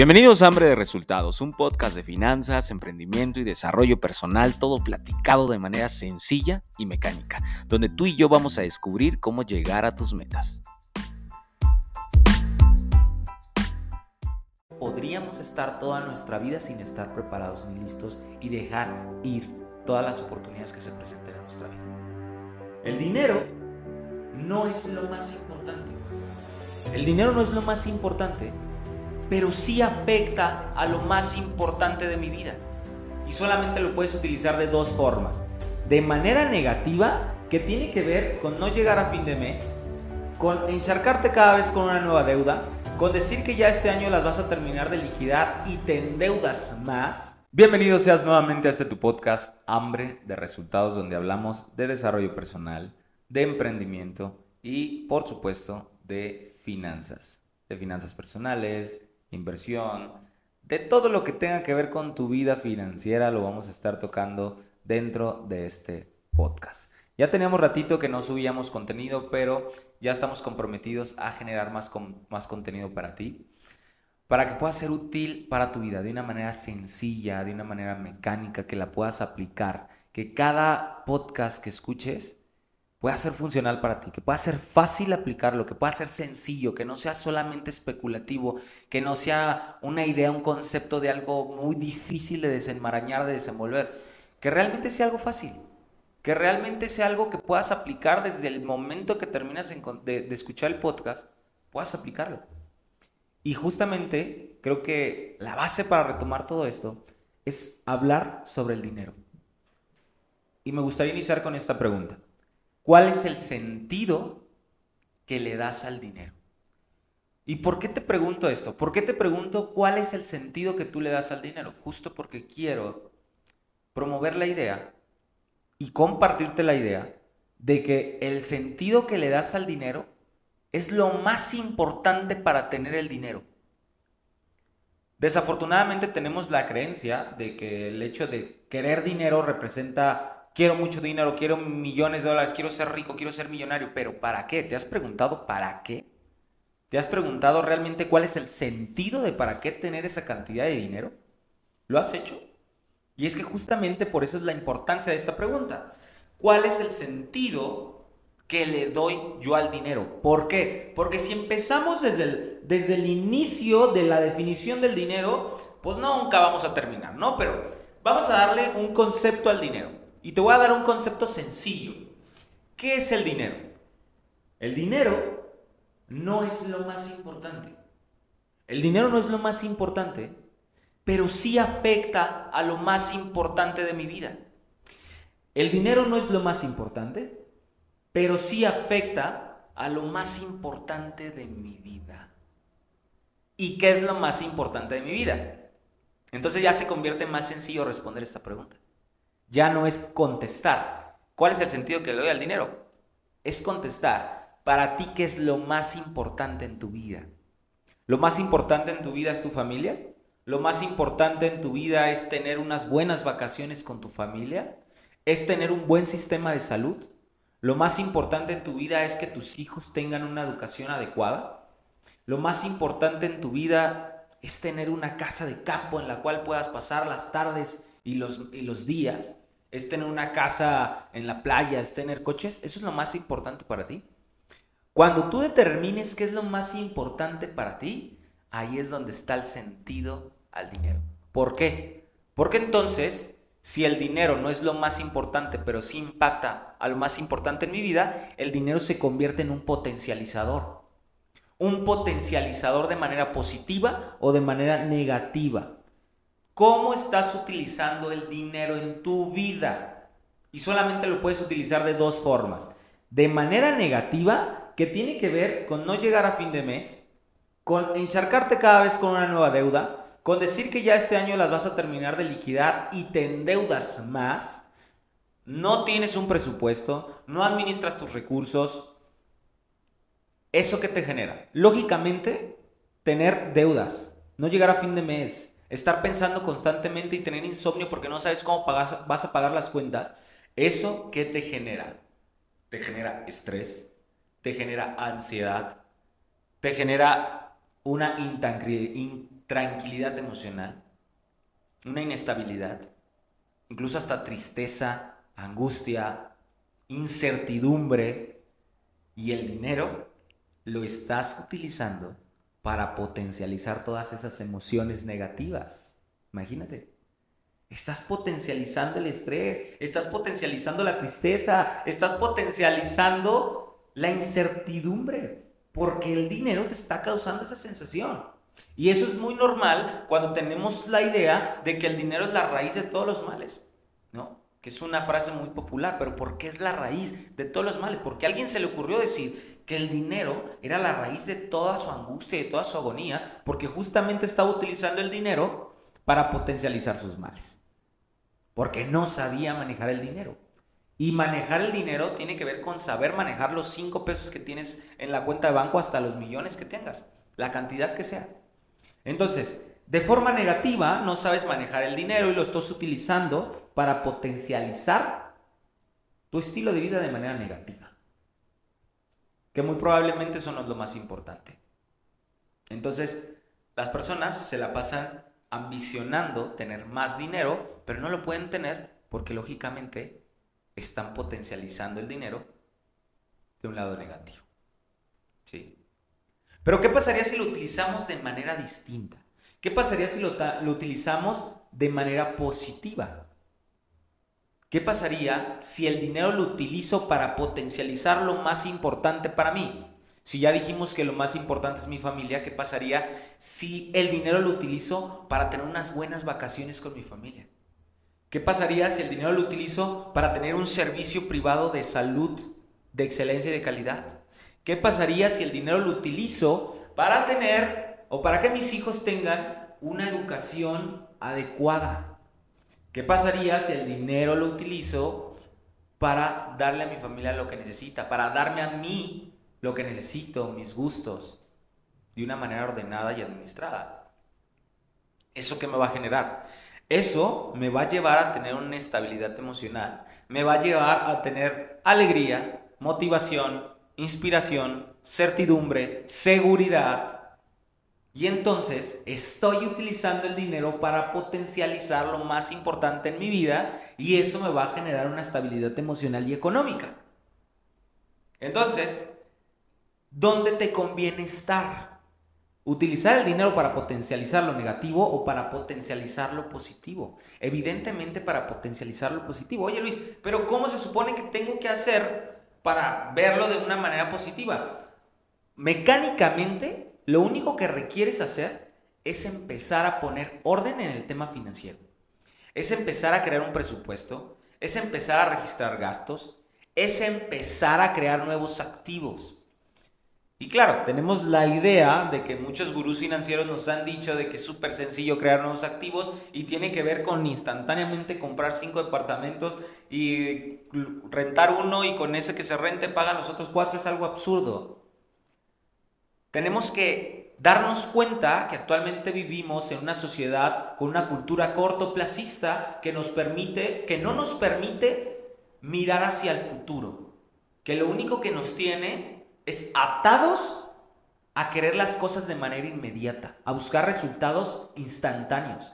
Bienvenidos a Hambre de Resultados, un podcast de finanzas, emprendimiento y desarrollo personal, todo platicado de manera sencilla y mecánica, donde tú y yo vamos a descubrir cómo llegar a tus metas. Podríamos estar toda nuestra vida sin estar preparados ni listos y dejar ir todas las oportunidades que se presenten en nuestra vida. El dinero no es lo más importante. El dinero no es lo más importante pero sí afecta a lo más importante de mi vida. Y solamente lo puedes utilizar de dos formas. De manera negativa, que tiene que ver con no llegar a fin de mes, con encharcarte cada vez con una nueva deuda, con decir que ya este año las vas a terminar de liquidar y te endeudas más. Bienvenido seas nuevamente a este tu podcast, Hambre de Resultados, donde hablamos de desarrollo personal, de emprendimiento y, por supuesto, de finanzas. De finanzas personales, inversión, de todo lo que tenga que ver con tu vida financiera lo vamos a estar tocando dentro de este podcast. Ya teníamos ratito que no subíamos contenido, pero ya estamos comprometidos a generar más, más contenido para ti, para que pueda ser útil para tu vida de una manera sencilla, de una manera mecánica, que la puedas aplicar, que cada podcast que escuches pueda ser funcional para ti, que pueda ser fácil aplicarlo, que pueda ser sencillo, que no sea solamente especulativo, que no sea una idea, un concepto de algo muy difícil de desenmarañar, de desenvolver, que realmente sea algo fácil, que realmente sea algo que puedas aplicar desde el momento que terminas de, de escuchar el podcast, puedas aplicarlo. Y justamente creo que la base para retomar todo esto es hablar sobre el dinero. Y me gustaría iniciar con esta pregunta. ¿Cuál es el sentido que le das al dinero? ¿Y por qué te pregunto esto? ¿Por qué te pregunto cuál es el sentido que tú le das al dinero? Justo porque quiero promover la idea y compartirte la idea de que el sentido que le das al dinero es lo más importante para tener el dinero. Desafortunadamente tenemos la creencia de que el hecho de querer dinero representa quiero mucho dinero, quiero millones de dólares, quiero ser rico, quiero ser millonario, pero ¿para qué? ¿Te has preguntado para qué? ¿Te has preguntado realmente cuál es el sentido de para qué tener esa cantidad de dinero? ¿Lo has hecho? Y es que justamente por eso es la importancia de esta pregunta. ¿Cuál es el sentido que le doy yo al dinero? ¿Por qué? Porque si empezamos desde el, desde el inicio de la definición del dinero, pues nunca vamos a terminar, ¿no? Pero vamos a darle un concepto al dinero. Y te voy a dar un concepto sencillo. ¿Qué es el dinero? El dinero no es lo más importante. El dinero no es lo más importante, pero sí afecta a lo más importante de mi vida. El dinero no es lo más importante, pero sí afecta a lo más importante de mi vida. ¿Y qué es lo más importante de mi vida? Entonces ya se convierte más sencillo responder esta pregunta. Ya no es contestar. ¿Cuál es el sentido que le doy al dinero? Es contestar. Para ti, ¿qué es lo más importante en tu vida? ¿Lo más importante en tu vida es tu familia? ¿Lo más importante en tu vida es tener unas buenas vacaciones con tu familia? ¿Es tener un buen sistema de salud? ¿Lo más importante en tu vida es que tus hijos tengan una educación adecuada? ¿Lo más importante en tu vida es tener una casa de campo en la cual puedas pasar las tardes y los, y los días? Es tener una casa en la playa, es tener coches, eso es lo más importante para ti. Cuando tú determines qué es lo más importante para ti, ahí es donde está el sentido al dinero. ¿Por qué? Porque entonces, si el dinero no es lo más importante, pero sí impacta a lo más importante en mi vida, el dinero se convierte en un potencializador. Un potencializador de manera positiva o de manera negativa. ¿Cómo estás utilizando el dinero en tu vida? Y solamente lo puedes utilizar de dos formas. De manera negativa, que tiene que ver con no llegar a fin de mes, con encharcarte cada vez con una nueva deuda, con decir que ya este año las vas a terminar de liquidar y te endeudas más, no tienes un presupuesto, no administras tus recursos. ¿Eso qué te genera? Lógicamente, tener deudas, no llegar a fin de mes, estar pensando constantemente y tener insomnio porque no sabes cómo vas a pagar las cuentas, ¿eso qué te genera? Te genera estrés, te genera ansiedad, te genera una tranquilidad emocional, una inestabilidad, incluso hasta tristeza, angustia, incertidumbre y el dinero lo estás utilizando para potencializar todas esas emociones negativas. Imagínate. Estás potencializando el estrés, estás potencializando la tristeza, estás potencializando la incertidumbre, porque el dinero te está causando esa sensación. Y eso es muy normal cuando tenemos la idea de que el dinero es la raíz de todos los males. Que es una frase muy popular, pero ¿por qué es la raíz de todos los males? Porque a alguien se le ocurrió decir que el dinero era la raíz de toda su angustia y de toda su agonía, porque justamente estaba utilizando el dinero para potencializar sus males porque no sabía manejar el dinero. Y manejar el dinero tiene que ver con saber manejar los 5 pesos que tienes en la cuenta de banco hasta los millones que tengas, la cantidad que sea. Entonces, de forma negativa, no sabes manejar el dinero y lo estás utilizando para potencializar tu estilo de vida de manera negativa. Que muy probablemente eso no es lo más importante. Entonces, las personas se la pasan ambicionando tener más dinero, pero no lo pueden tener porque lógicamente están potencializando el dinero de un lado negativo. ¿Sí? Pero ¿qué pasaría si lo utilizamos de manera distinta? ¿Qué pasaría si lo, utilizamos de manera positiva? ¿Qué pasaría si el dinero lo utilizo para potencializar lo más importante para mí? Si ya dijimos que lo más importante es mi familia, ¿qué pasaría si el dinero lo utilizo para tener unas buenas vacaciones con mi familia? ¿Qué pasaría si el dinero lo utilizo para tener un servicio privado de salud de excelencia y de calidad? ¿Qué pasaría si el dinero lo utilizo para tener o para que mis hijos tengan una educación adecuada? ¿Qué pasaría si el dinero lo utilizo para darle a mi familia lo que necesita, para darme a mí lo que necesito, mis gustos, de una manera ordenada y administrada. ¿Eso qué me va a generar? Eso me va a llevar a tener una estabilidad emocional, me va a llevar a tener alegría, motivación, inspiración, certidumbre, seguridad. Y entonces estoy utilizando el dinero para potencializar lo más importante en mi vida y eso me va a generar una estabilidad emocional y económica. Entonces, ¿Dónde te conviene estar? ¿Utilizar el dinero para potencializar lo negativo o para potencializar lo positivo? Evidentemente para potencializar lo positivo. Oye Luis, pero ¿cómo se supone que tengo que hacer para verlo de una manera positiva? Mecánicamente, lo único que requieres hacer es empezar a poner orden en el tema financiero. Es empezar a crear un presupuesto, es empezar a registrar gastos, es empezar a crear nuevos activos. Y claro, tenemos la idea de que muchos gurús financieros nos han dicho de que es súper sencillo crear nuevos activos y tiene que ver con instantáneamente comprar cinco departamentos y rentar uno y con ese que se rente pagan los otros cuatro. Es algo absurdo. Tenemos que darnos cuenta que actualmente vivimos en una sociedad con una cultura cortoplacista que nos permite, que no nos permite mirar hacia el futuro. Que lo único que nos tiene es atados a querer las cosas de manera inmediata, a buscar resultados instantáneos.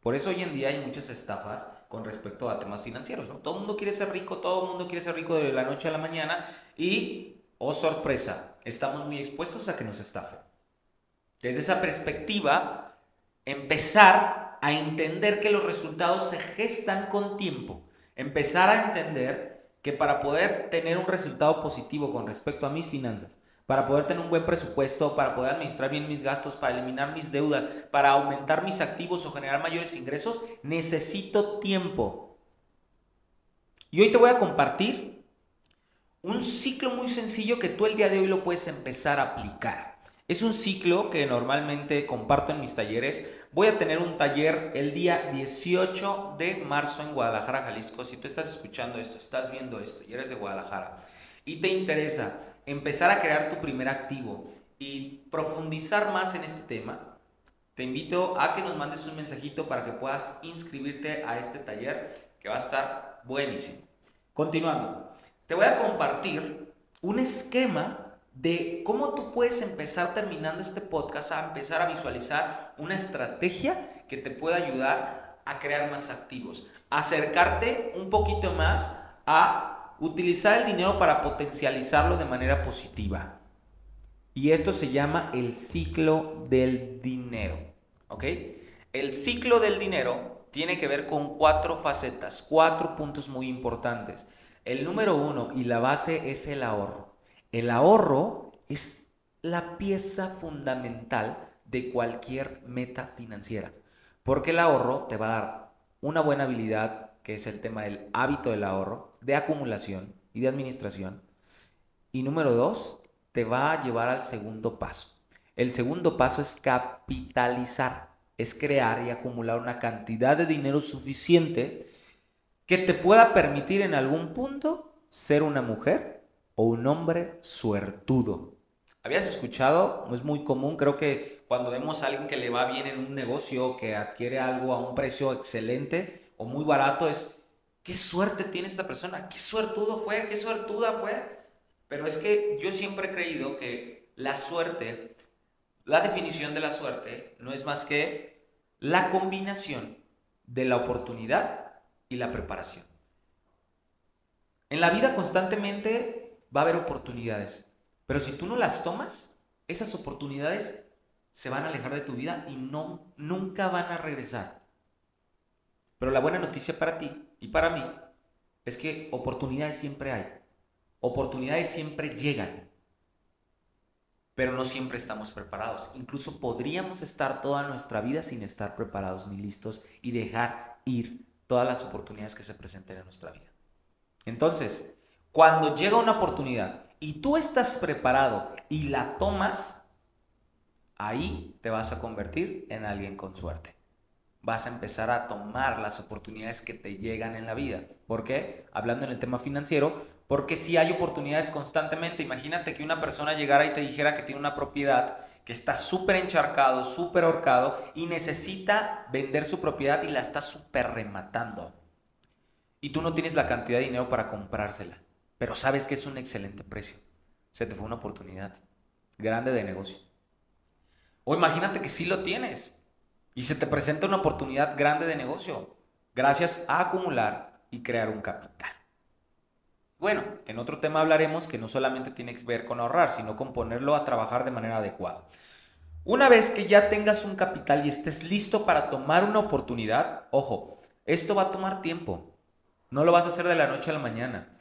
Por eso hoy en día hay muchas estafas con respecto a temas financieros. Todo el mundo quiere ser rico, todo el mundo quiere ser rico de la noche a la mañana y, oh sorpresa, estamos muy expuestos a que nos estafen. Desde esa perspectiva, empezar a entender que los resultados se gestan con tiempo, empezar a entender que para poder tener un resultado positivo con respecto a mis finanzas, para poder tener un buen presupuesto, para poder administrar bien mis gastos, para eliminar mis deudas, para aumentar mis activos o generar mayores ingresos, necesito tiempo. Y hoy te voy a compartir un ciclo muy sencillo que tú el día de hoy lo puedes empezar a aplicar. Es un ciclo que normalmente comparto en mis talleres. Voy a tener un taller el día 18 de marzo en Guadalajara, Jalisco. Si tú estás escuchando esto, estás viendo esto y eres de Guadalajara y te interesa empezar a crear tu primer activo y profundizar más en este tema, te invito a que nos mandes un mensajito para que puedas inscribirte a este taller que va a estar buenísimo. Continuando, te voy a compartir un esquema de cómo tú puedes empezar terminando este podcast a empezar a visualizar una estrategia que te pueda ayudar a crear más activos, acercarte un poquito más a utilizar el dinero para potencializarlo de manera positiva. Y esto se llama el ciclo del dinero. ¿Ok? El ciclo del dinero tiene que ver con cuatro facetas, cuatro puntos muy importantes. El número uno y la base es el ahorro. El ahorro es la pieza fundamental de cualquier meta financiera, porque el ahorro te va a dar una buena habilidad, que es el tema del hábito del ahorro, de acumulación y de administración. Y número dos, te va a llevar al segundo paso. El segundo paso es capitalizar, es crear y acumular una cantidad de dinero suficiente que te pueda permitir en algún punto ser una mujer o un hombre suertudo. ¿Habías escuchado? Es muy común, creo que cuando vemos a alguien que le va bien en un negocio, que adquiere algo a un precio excelente o muy barato, es, ¿qué suerte tiene esta persona? ¿Qué suertudo fue? ¿Qué suertuda fue? Pero es que yo siempre he creído que la suerte, la definición de la suerte, no es más que la combinación de la oportunidad y la preparación. En la vida constantemente va a haber oportunidades, pero si tú no las tomas, esas oportunidades se van a alejar de tu vida y no nunca van a regresar. Pero la buena noticia para ti y para mí es que oportunidades siempre hay. Oportunidades siempre llegan, pero no siempre estamos preparados. Incluso podríamos estar toda nuestra vida sin estar preparados ni listos y dejar ir todas las oportunidades que se presenten en nuestra vida. Entonces, cuando llega una oportunidad y tú estás preparado y la tomas, ahí te vas a convertir en alguien con suerte vas a empezar a tomar las oportunidades que te llegan en la vida. ¿Por qué? Hablando en el tema financiero, porque si hay oportunidades constantemente, imagínate que una persona llegara y te dijera que tiene una propiedad que está súper encharcado, súper ahorcado y necesita vender su propiedad y la está súper rematando. Y tú no tienes la cantidad de dinero para comprársela, pero sabes que es un excelente precio. Se te fue una oportunidad grande de negocio. O imagínate que sí lo tienes, y se te presenta una oportunidad grande de negocio gracias a acumular y crear un capital. Bueno, en otro tema hablaremos que no solamente tiene que ver con ahorrar, sino con ponerlo a trabajar de manera adecuada. Una vez que ya tengas un capital y estés listo para tomar una oportunidad, ojo, esto va a tomar tiempo. No lo vas a hacer de la noche a la mañana.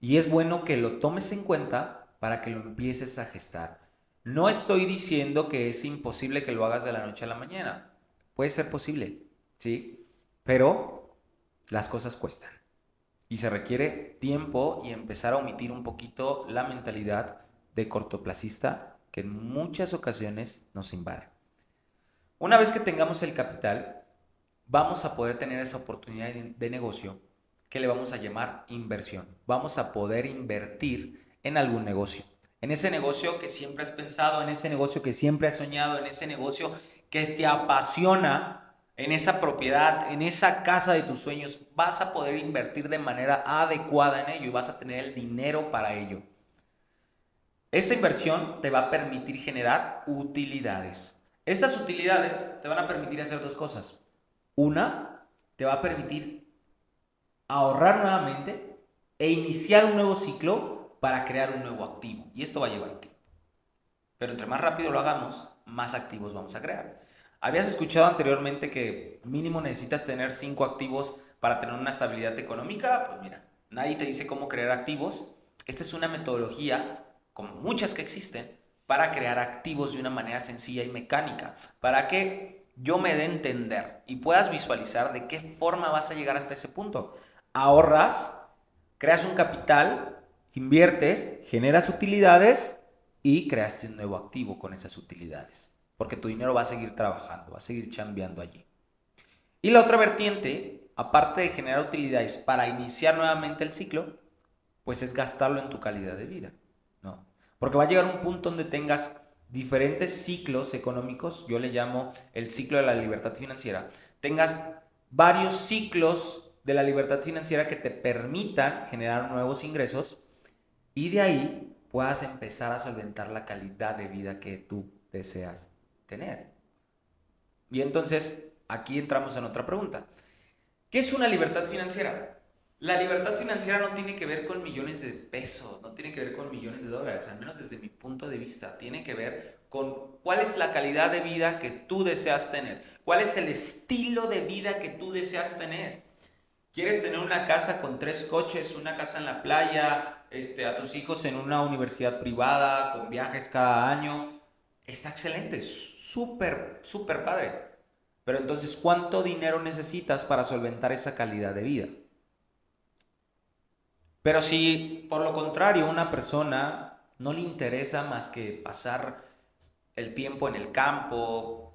Y es bueno que lo tomes en cuenta para que lo empieces a gestar. No estoy diciendo que es imposible que lo hagas de la noche a la mañana. Puede ser posible, ¿sí? Pero las cosas cuestan. Y se requiere tiempo y empezar a omitir un poquito la mentalidad de cortoplacista que en muchas ocasiones nos invade. Una vez que tengamos el capital, vamos a poder tener esa oportunidad de negocio que le vamos a llamar inversión. Vamos a poder invertir en algún negocio. En ese negocio que siempre has pensado, en ese negocio que siempre has soñado, en ese negocio que te apasiona en esa propiedad, en esa casa de tus sueños, vas a poder invertir de manera adecuada en ello y vas a tener el dinero para ello. Esta inversión te va a permitir generar utilidades. Estas utilidades te van a permitir hacer dos cosas. Una, te va a permitir ahorrar nuevamente e iniciar un nuevo ciclo para crear un nuevo activo. Y esto va a llevar tiempo. Pero entre más rápido lo hagamos, más activos vamos a crear. ¿Habías escuchado anteriormente que mínimo necesitas tener cinco activos para tener una estabilidad económica? Pues mira, nadie te dice cómo crear activos. Esta es una metodología, como muchas que existen, para crear activos de una manera sencilla y mecánica, para que yo me dé a entender y puedas visualizar de qué forma vas a llegar hasta ese punto. Ahorras, creas un capital, inviertes, generas utilidades y creaste un nuevo activo con esas utilidades. Porque tu dinero va a seguir trabajando, va a seguir chambeando allí. Y la otra vertiente, aparte de generar utilidades para iniciar nuevamente el ciclo, pues es gastarlo en tu calidad de vida, ¿no? Porque va a llegar un punto donde tengas diferentes ciclos económicos, yo le llamo el ciclo de la libertad financiera, tengas varios ciclos de la libertad financiera que te permitan generar nuevos ingresos y de ahí puedas empezar a solventar la calidad de vida que tú deseas tener. Y entonces, aquí entramos en otra pregunta. ¿Qué es una libertad financiera? La libertad financiera no tiene que ver con millones de pesos, no tiene que ver con millones de dólares, al menos desde mi punto de vista. Tiene que ver con cuál es la calidad de vida que tú deseas tener, cuál es el estilo de vida que tú deseas tener. ¿Quieres tener una casa con tres coches, una casa en la playa, este, a tus hijos en una universidad privada, con viajes cada año? Está excelente, súper, súper padre. Pero entonces, ¿cuánto dinero necesitas para solventar esa calidad de vida? Pero si por lo contrario una persona no le interesa más que pasar el tiempo en el campo,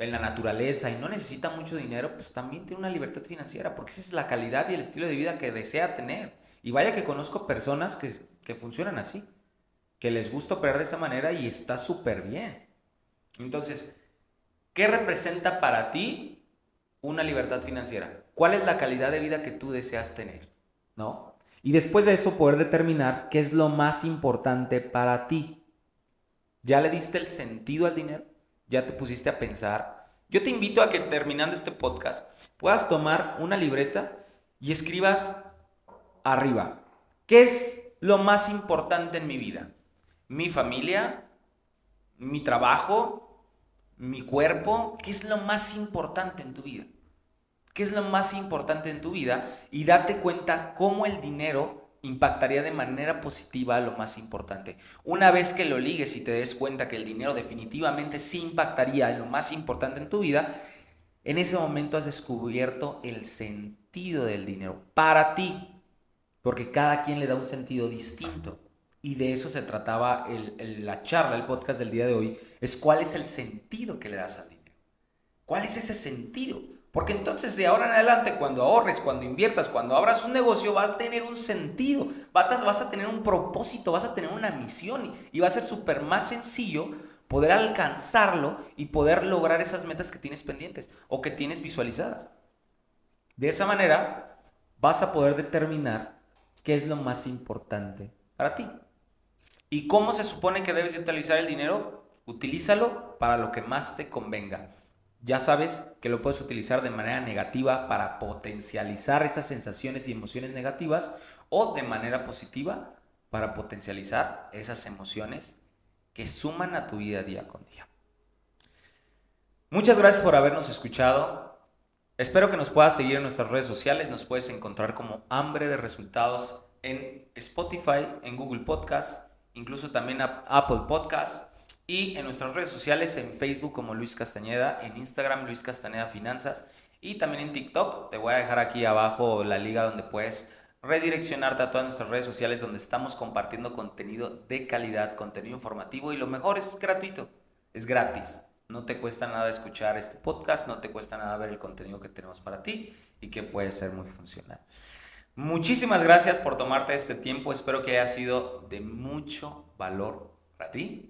en la naturaleza y no necesita mucho dinero, pues también tiene una libertad financiera, porque esa es la calidad y el estilo de vida que desea tener. Y vaya que conozco personas que, que funcionan así, que les gusta operar de esa manera y está súper bien. Entonces, ¿qué representa para ti una libertad financiera? ¿Cuál es la calidad de vida que tú deseas tener? ¿No? Y después de eso poder determinar qué es lo más importante para ti. ¿Ya le diste el sentido al dinero? ¿Ya te pusiste a pensar? Yo te invito a que terminando este podcast puedas tomar una libreta y escribas arriba. ¿Qué es lo más importante en mi vida? ¿Mi familia? ¿Mi trabajo? ¿Mi cuerpo? ¿Qué es lo más importante en tu vida? qué es lo más importante en tu vida y date cuenta cómo el dinero impactaría de manera positiva lo más importante. Una vez que lo ligues y te des cuenta que el dinero definitivamente sí impactaría en lo más importante en tu vida, en ese momento has descubierto el sentido del dinero para ti, porque cada quien le da un sentido distinto. Y de eso se trataba la charla, el podcast del día de hoy, es cuál es el sentido que le das al dinero. ¿Cuál es ese sentido? Porque entonces de ahora en adelante, cuando ahorres, cuando inviertas, cuando abras un negocio, va a tener un sentido, vas a tener un propósito, vas a tener una misión y va a ser súper más sencillo poder alcanzarlo y poder lograr esas metas que tienes pendientes o que tienes visualizadas. De esa manera vas a poder determinar qué es lo más importante para ti. ¿Y cómo se supone que debes utilizar el dinero? Utilízalo para lo que más te convenga ya sabes que lo puedes utilizar de manera negativa para potencializar esas sensaciones y emociones negativas o de manera positiva para potencializar esas emociones que suman a tu vida día con día. Muchas gracias por habernos escuchado. Espero que nos puedas seguir en nuestras redes sociales. Nos puedes encontrar como Hambre de Resultados en Spotify, en Google Podcast, incluso también Apple Podcast y en nuestras redes sociales, en Facebook como Luis Castañeda, en Instagram Luis Castañeda Finanzas y también en TikTok. Te voy a dejar aquí abajo la liga donde puedes redireccionarte a todas nuestras redes sociales donde estamos compartiendo contenido de calidad, contenido informativo y lo mejor es gratuito, es gratis. No te cuesta nada escuchar este podcast, no te cuesta nada ver el contenido que tenemos para ti y que puede ser muy funcional. Muchísimas gracias por tomarte este tiempo, espero que haya sido de mucho valor para ti